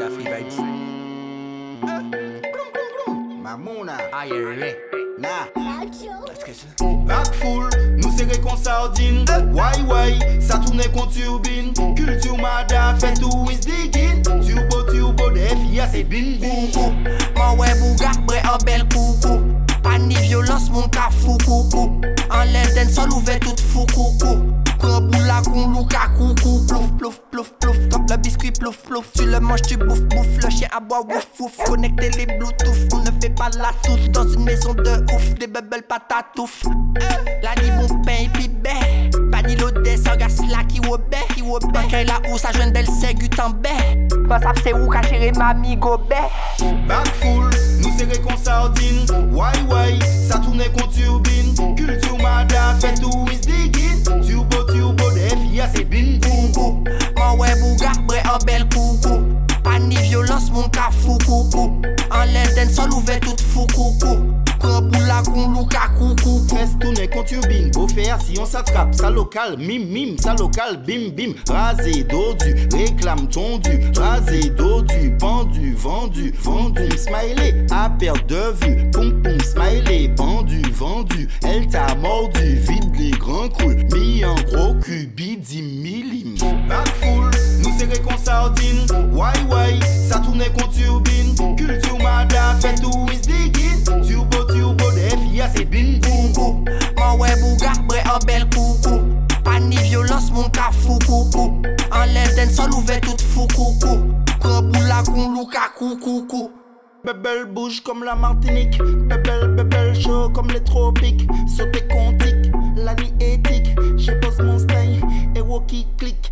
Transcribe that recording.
free vibes. Mamona, Ah, yeah, yeah. na. Parce que ça. Bac full, nous serré con sardine. Why why, ça tourne con turbine. Culture mada, fait tout is digging. Turbo turbo, des filles c'est bin bin. coucou Mon web ou bre en bel coucou Pas ni violence mon ka fou coucou Enlève den sol ouvert tout fou coucou Boula con louka coucou Plouf plouf plouf plouf. Le biscuit plouf plouf. Tu le manges tu bouffes bouffe Le chien aboie ouf ouf. Connecter les bluetooth. On ne fait pas la touffe Dans une maison de ouf. Des bubbles patatouf La ni bon pain pis bé Pas ni l'odeur sans gas la qui wobé Qui wobé Quand la ou sa jeune belle ségu en bé. Pas ça c'est où cacher mamie gobé Bac full, sol ouvert tout fou coucou. Prends boula con louka coucou Fes tourne con turbine, beau faire si on s'attrape, ça local, mim mim, ça local, bim bim, rasé, dodu, réclame tondu, rasé, dodu, pendu, vendu, vendu, smiley, à perte de vue, poum poum, smiley, pendu, vendu, elle t'a mordu, vide les grands crus, mis en gros cul, bidi millim. Back full, nous serré con sardine, why why, ça tourne con turbine, ka fou coucou Enlève den sol ouvert tout fou coucou Prends boula con louka coucou Bubble bouge comme la Martinique. Bubble, bubble chaud comme les tropiques. Sauter quantique, la nuit éthique. Je pose mon style et qui click.